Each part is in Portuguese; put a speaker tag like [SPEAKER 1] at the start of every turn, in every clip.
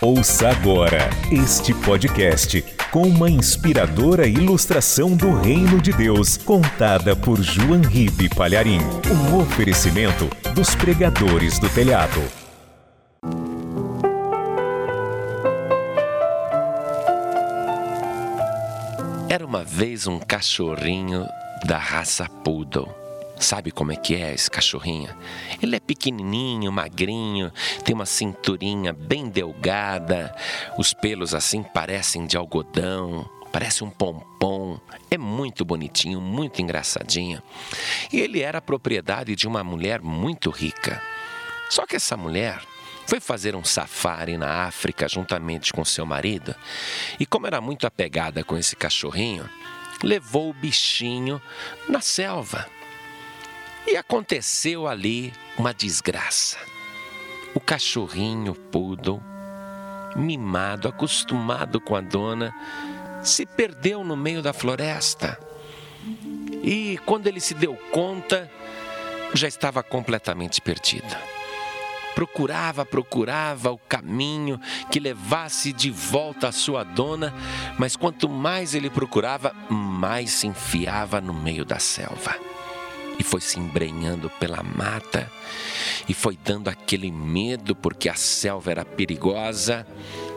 [SPEAKER 1] Ouça agora este podcast com uma inspiradora ilustração do Reino de Deus, contada por João Ribe Palharim. Um oferecimento dos pregadores do telhado.
[SPEAKER 2] Era uma vez um cachorrinho da raça Poodle. Sabe como é que é esse cachorrinho? Ele é pequenininho, magrinho, tem uma cinturinha bem delgada, os pelos assim parecem de algodão, parece um pompom. É muito bonitinho, muito engraçadinho. E ele era propriedade de uma mulher muito rica. Só que essa mulher foi fazer um safari na África juntamente com seu marido, e como era muito apegada com esse cachorrinho, levou o bichinho na selva. E aconteceu ali uma desgraça. O cachorrinho poodle, mimado, acostumado com a dona, se perdeu no meio da floresta. E quando ele se deu conta, já estava completamente perdido. Procurava, procurava o caminho que levasse de volta a sua dona, mas quanto mais ele procurava, mais se enfiava no meio da selva e foi se embrenhando pela mata. E foi dando aquele medo porque a selva era perigosa.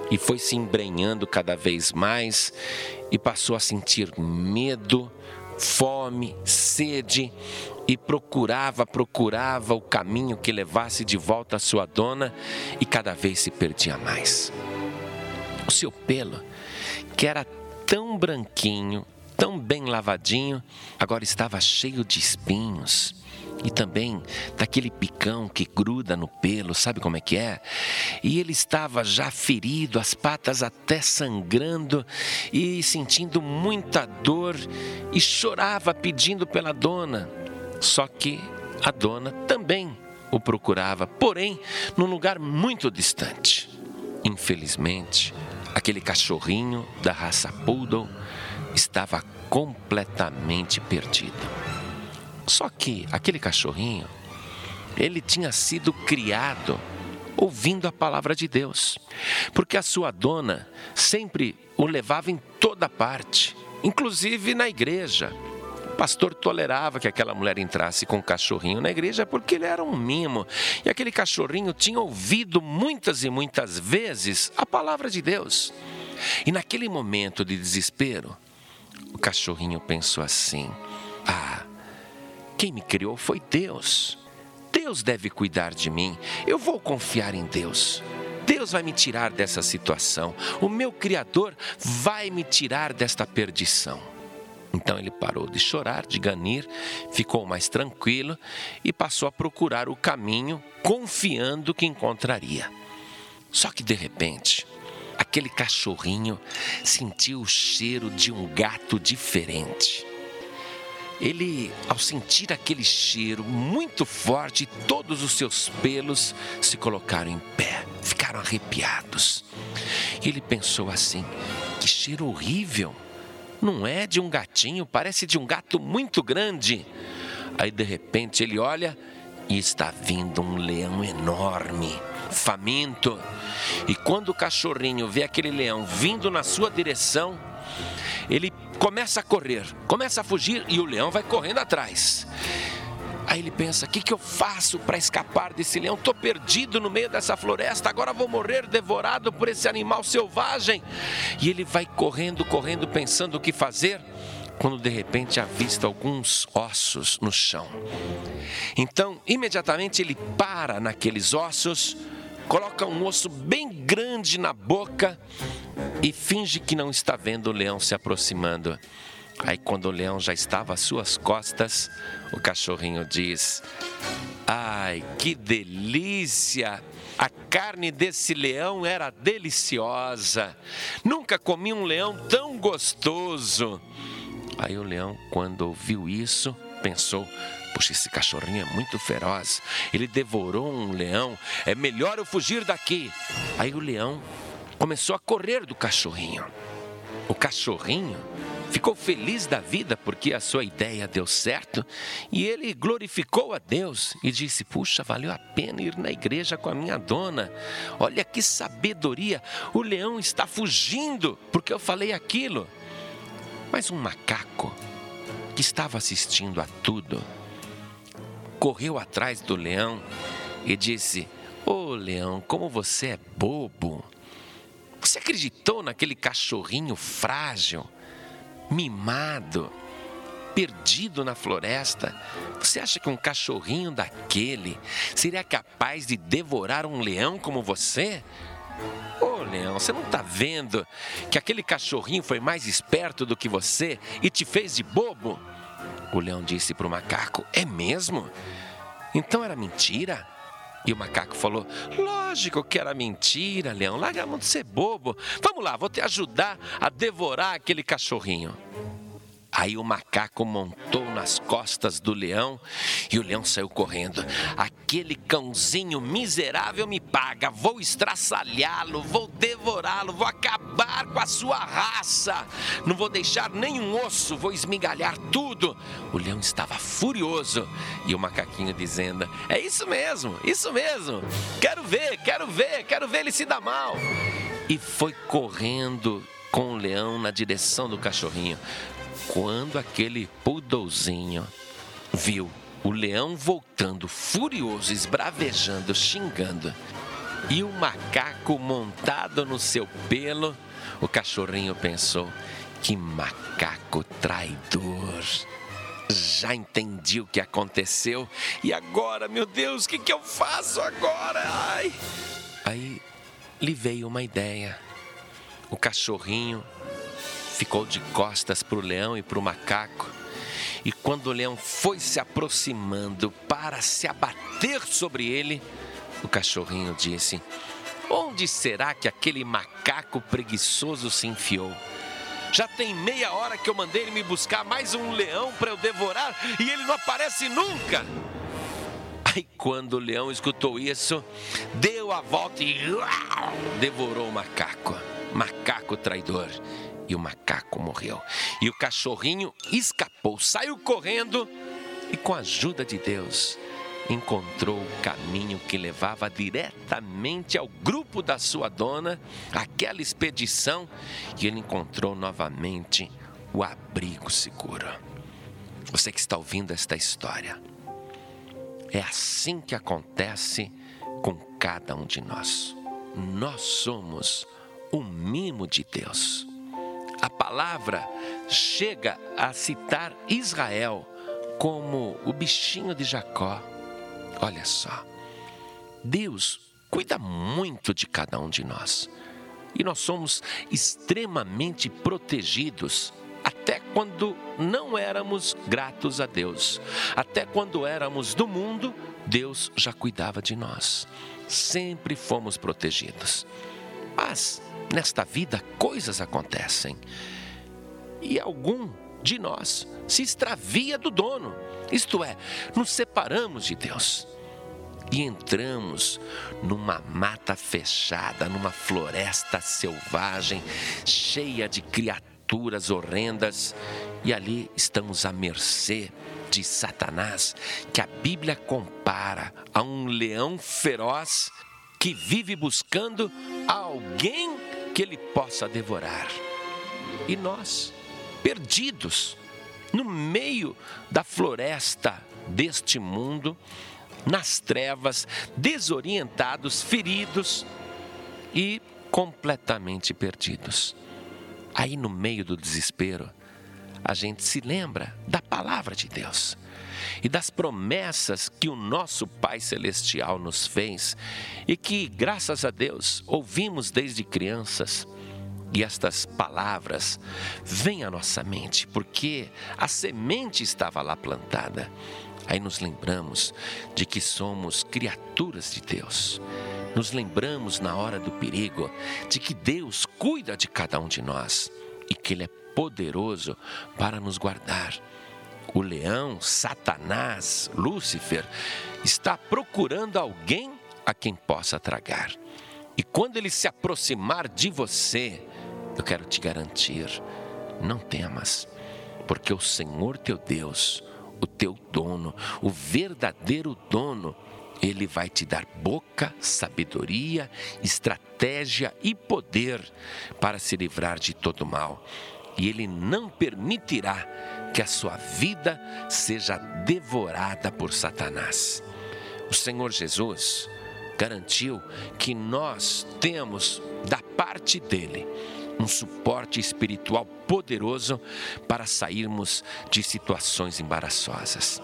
[SPEAKER 2] E foi se embrenhando cada vez mais. E passou a sentir medo, fome, sede. E procurava, procurava o caminho que levasse de volta a sua dona. E cada vez se perdia mais. O seu pelo, que era tão branquinho, tão bem lavadinho, agora estava cheio de espinhos e também daquele picão que gruda no pelo, sabe como é que é? E ele estava já ferido, as patas até sangrando e sentindo muita dor e chorava pedindo pela dona. Só que a dona também o procurava, porém num lugar muito distante. Infelizmente, aquele cachorrinho da raça poodle estava completamente perdido. Só que aquele cachorrinho, ele tinha sido criado ouvindo a palavra de Deus, porque a sua dona sempre o levava em toda parte, inclusive na igreja. O pastor tolerava que aquela mulher entrasse com o cachorrinho na igreja porque ele era um mimo. E aquele cachorrinho tinha ouvido muitas e muitas vezes a palavra de Deus. E naquele momento de desespero, o cachorrinho pensou assim: Ah, quem me criou foi Deus. Deus deve cuidar de mim. Eu vou confiar em Deus. Deus vai me tirar dessa situação. O meu Criador vai me tirar desta perdição. Então ele parou de chorar, de ganir, ficou mais tranquilo e passou a procurar o caminho, confiando que encontraria. Só que de repente, aquele cachorrinho sentiu o cheiro de um gato diferente. Ele, ao sentir aquele cheiro muito forte, todos os seus pelos se colocaram em pé, ficaram arrepiados. Ele pensou assim: que cheiro horrível! Não é de um gatinho, parece de um gato muito grande. Aí de repente ele olha e está vindo um leão enorme faminto. E quando o cachorrinho vê aquele leão vindo na sua direção, ele começa a correr, começa a fugir e o leão vai correndo atrás. Aí ele pensa: o que, que eu faço para escapar desse leão? Estou perdido no meio dessa floresta, agora vou morrer devorado por esse animal selvagem. E ele vai correndo, correndo, pensando o que fazer quando de repente avista alguns ossos no chão. Então, imediatamente ele para naqueles ossos coloca um osso bem grande na boca e finge que não está vendo o leão se aproximando. Aí, quando o leão já estava às suas costas, o cachorrinho diz: Ai, que delícia! A carne desse leão era deliciosa. Nunca comi um leão tão gostoso. Aí o leão, quando ouviu isso, pensou: Poxa, esse cachorrinho é muito feroz. Ele devorou um leão. É melhor eu fugir daqui. Aí o leão começou a correr do cachorrinho. O cachorrinho ficou feliz da vida porque a sua ideia deu certo e ele glorificou a Deus e disse: Puxa, valeu a pena ir na igreja com a minha dona. Olha que sabedoria! O leão está fugindo porque eu falei aquilo. Mas um macaco que estava assistindo a tudo correu atrás do leão e disse: Ô oh, leão, como você é bobo! Você acreditou naquele cachorrinho frágil, mimado, perdido na floresta? Você acha que um cachorrinho daquele seria capaz de devorar um leão como você? Leão, você não está vendo que aquele cachorrinho foi mais esperto do que você e te fez de bobo? O leão disse para o macaco: É mesmo? Então era mentira? E o macaco falou: Lógico que era mentira, leão. Larga a mão de ser bobo. Vamos lá, vou te ajudar a devorar aquele cachorrinho. Aí o macaco montou nas costas do leão e o leão saiu correndo. Aquele cãozinho miserável me paga, vou estraçalhá-lo, vou devorá-lo, vou acabar com a sua raça. Não vou deixar nenhum osso, vou esmigalhar tudo. O leão estava furioso e o macaquinho dizendo: É isso mesmo, isso mesmo. Quero ver, quero ver, quero ver ele se dar mal. E foi correndo com o leão na direção do cachorrinho. Quando aquele pudolzinho viu o leão voltando furioso, esbravejando, xingando, e o macaco montado no seu pelo, o cachorrinho pensou: que macaco traidor! Já entendi o que aconteceu e agora, meu Deus, o que, que eu faço agora? Ai. Aí lhe veio uma ideia. O cachorrinho ficou de costas para o leão e para o macaco. E quando o leão foi se aproximando para se abater sobre ele, o cachorrinho disse: Onde será que aquele macaco preguiçoso se enfiou? Já tem meia hora que eu mandei ele me buscar mais um leão para eu devorar e ele não aparece nunca. Aí, quando o leão escutou isso, deu a volta e devorou o macaco. Macaco traidor e o macaco morreu. E o cachorrinho escapou, saiu correndo e, com a ajuda de Deus, encontrou o caminho que levava diretamente ao grupo da sua dona, aquela expedição, e ele encontrou novamente o abrigo seguro. Você que está ouvindo esta história, é assim que acontece com cada um de nós. Nós somos o mimo de Deus a palavra chega a citar Israel como o bichinho de Jacó. Olha só, Deus cuida muito de cada um de nós e nós somos extremamente protegidos até quando não éramos gratos a Deus, até quando éramos do mundo, Deus já cuidava de nós, sempre fomos protegidos. Mas nesta vida coisas acontecem. E algum de nós se extravia do dono, isto é, nos separamos de Deus e entramos numa mata fechada, numa floresta selvagem, cheia de criaturas horrendas, e ali estamos à mercê de Satanás, que a Bíblia compara a um leão feroz que vive buscando alguém que ele possa devorar. E nós, perdidos no meio da floresta deste mundo, nas trevas, desorientados, feridos e completamente perdidos. Aí, no meio do desespero, a gente se lembra da palavra de Deus e das promessas que o nosso Pai Celestial nos fez e que, graças a Deus, ouvimos desde crianças. E estas palavras vêm à nossa mente, porque a semente estava lá plantada. Aí nos lembramos de que somos criaturas de Deus. Nos lembramos na hora do perigo de que Deus cuida de cada um de nós e que Ele é poderoso para nos guardar o leão, Satanás, Lúcifer, está procurando alguém a quem possa tragar. E quando ele se aproximar de você, eu quero te garantir, não temas, porque o Senhor teu Deus, o teu dono, o verdadeiro dono, ele vai te dar boca, sabedoria, estratégia e poder para se livrar de todo mal. E ele não permitirá que a sua vida seja devorada por Satanás. O Senhor Jesus garantiu que nós temos da parte dele um suporte espiritual poderoso para sairmos de situações embaraçosas.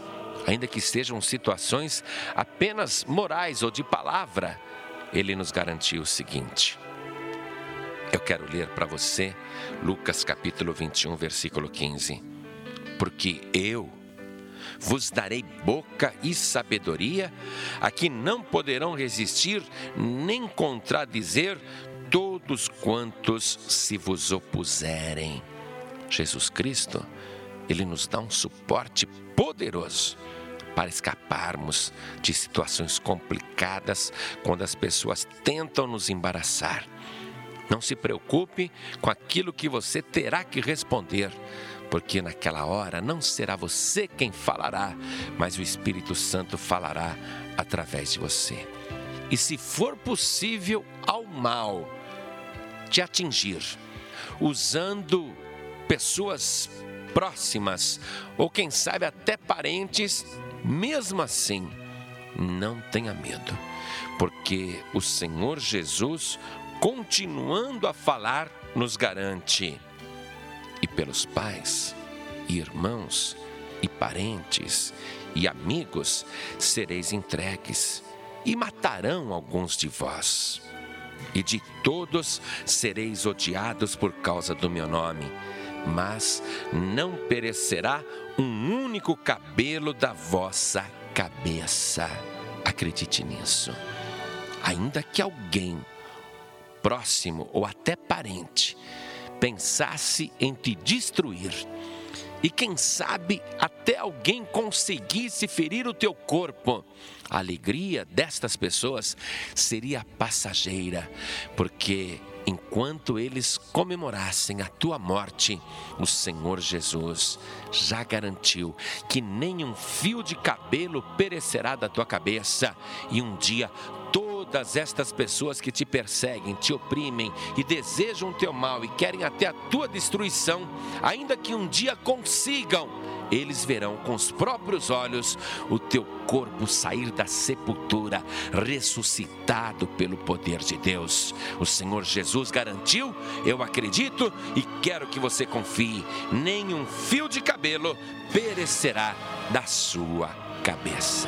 [SPEAKER 2] Ainda que sejam situações apenas morais ou de palavra, ele nos garantiu o seguinte. Eu quero ler para você Lucas capítulo 21, versículo 15. Porque eu vos darei boca e sabedoria, a que não poderão resistir nem contradizer todos quantos se vos opuserem. Jesus Cristo, ele nos dá um suporte poderoso para escaparmos de situações complicadas quando as pessoas tentam nos embaraçar. Não se preocupe com aquilo que você terá que responder, porque naquela hora não será você quem falará, mas o Espírito Santo falará através de você. E se for possível ao mal, te atingir, usando pessoas próximas ou quem sabe até parentes, mesmo assim, não tenha medo, porque o Senhor Jesus, continuando a falar, nos garante. E pelos pais, e irmãos, e parentes, e amigos sereis entregues, e matarão alguns de vós e de todos sereis odiados por causa do meu nome. Mas não perecerá um único cabelo da vossa cabeça. Acredite nisso. Ainda que alguém próximo ou até parente pensasse em te destruir, e quem sabe até alguém conseguisse ferir o teu corpo. A alegria destas pessoas seria passageira, porque enquanto eles comemorassem a tua morte, o Senhor Jesus já garantiu que nenhum fio de cabelo perecerá da tua cabeça, e um dia todas estas pessoas que te perseguem, te oprimem e desejam o teu mal e querem até a tua destruição, ainda que um dia consigam, eles verão com os próprios olhos o teu corpo sair da sepultura, ressuscitado pelo poder de Deus. O Senhor Jesus garantiu, eu acredito e quero que você confie: nenhum fio de cabelo perecerá da sua cabeça.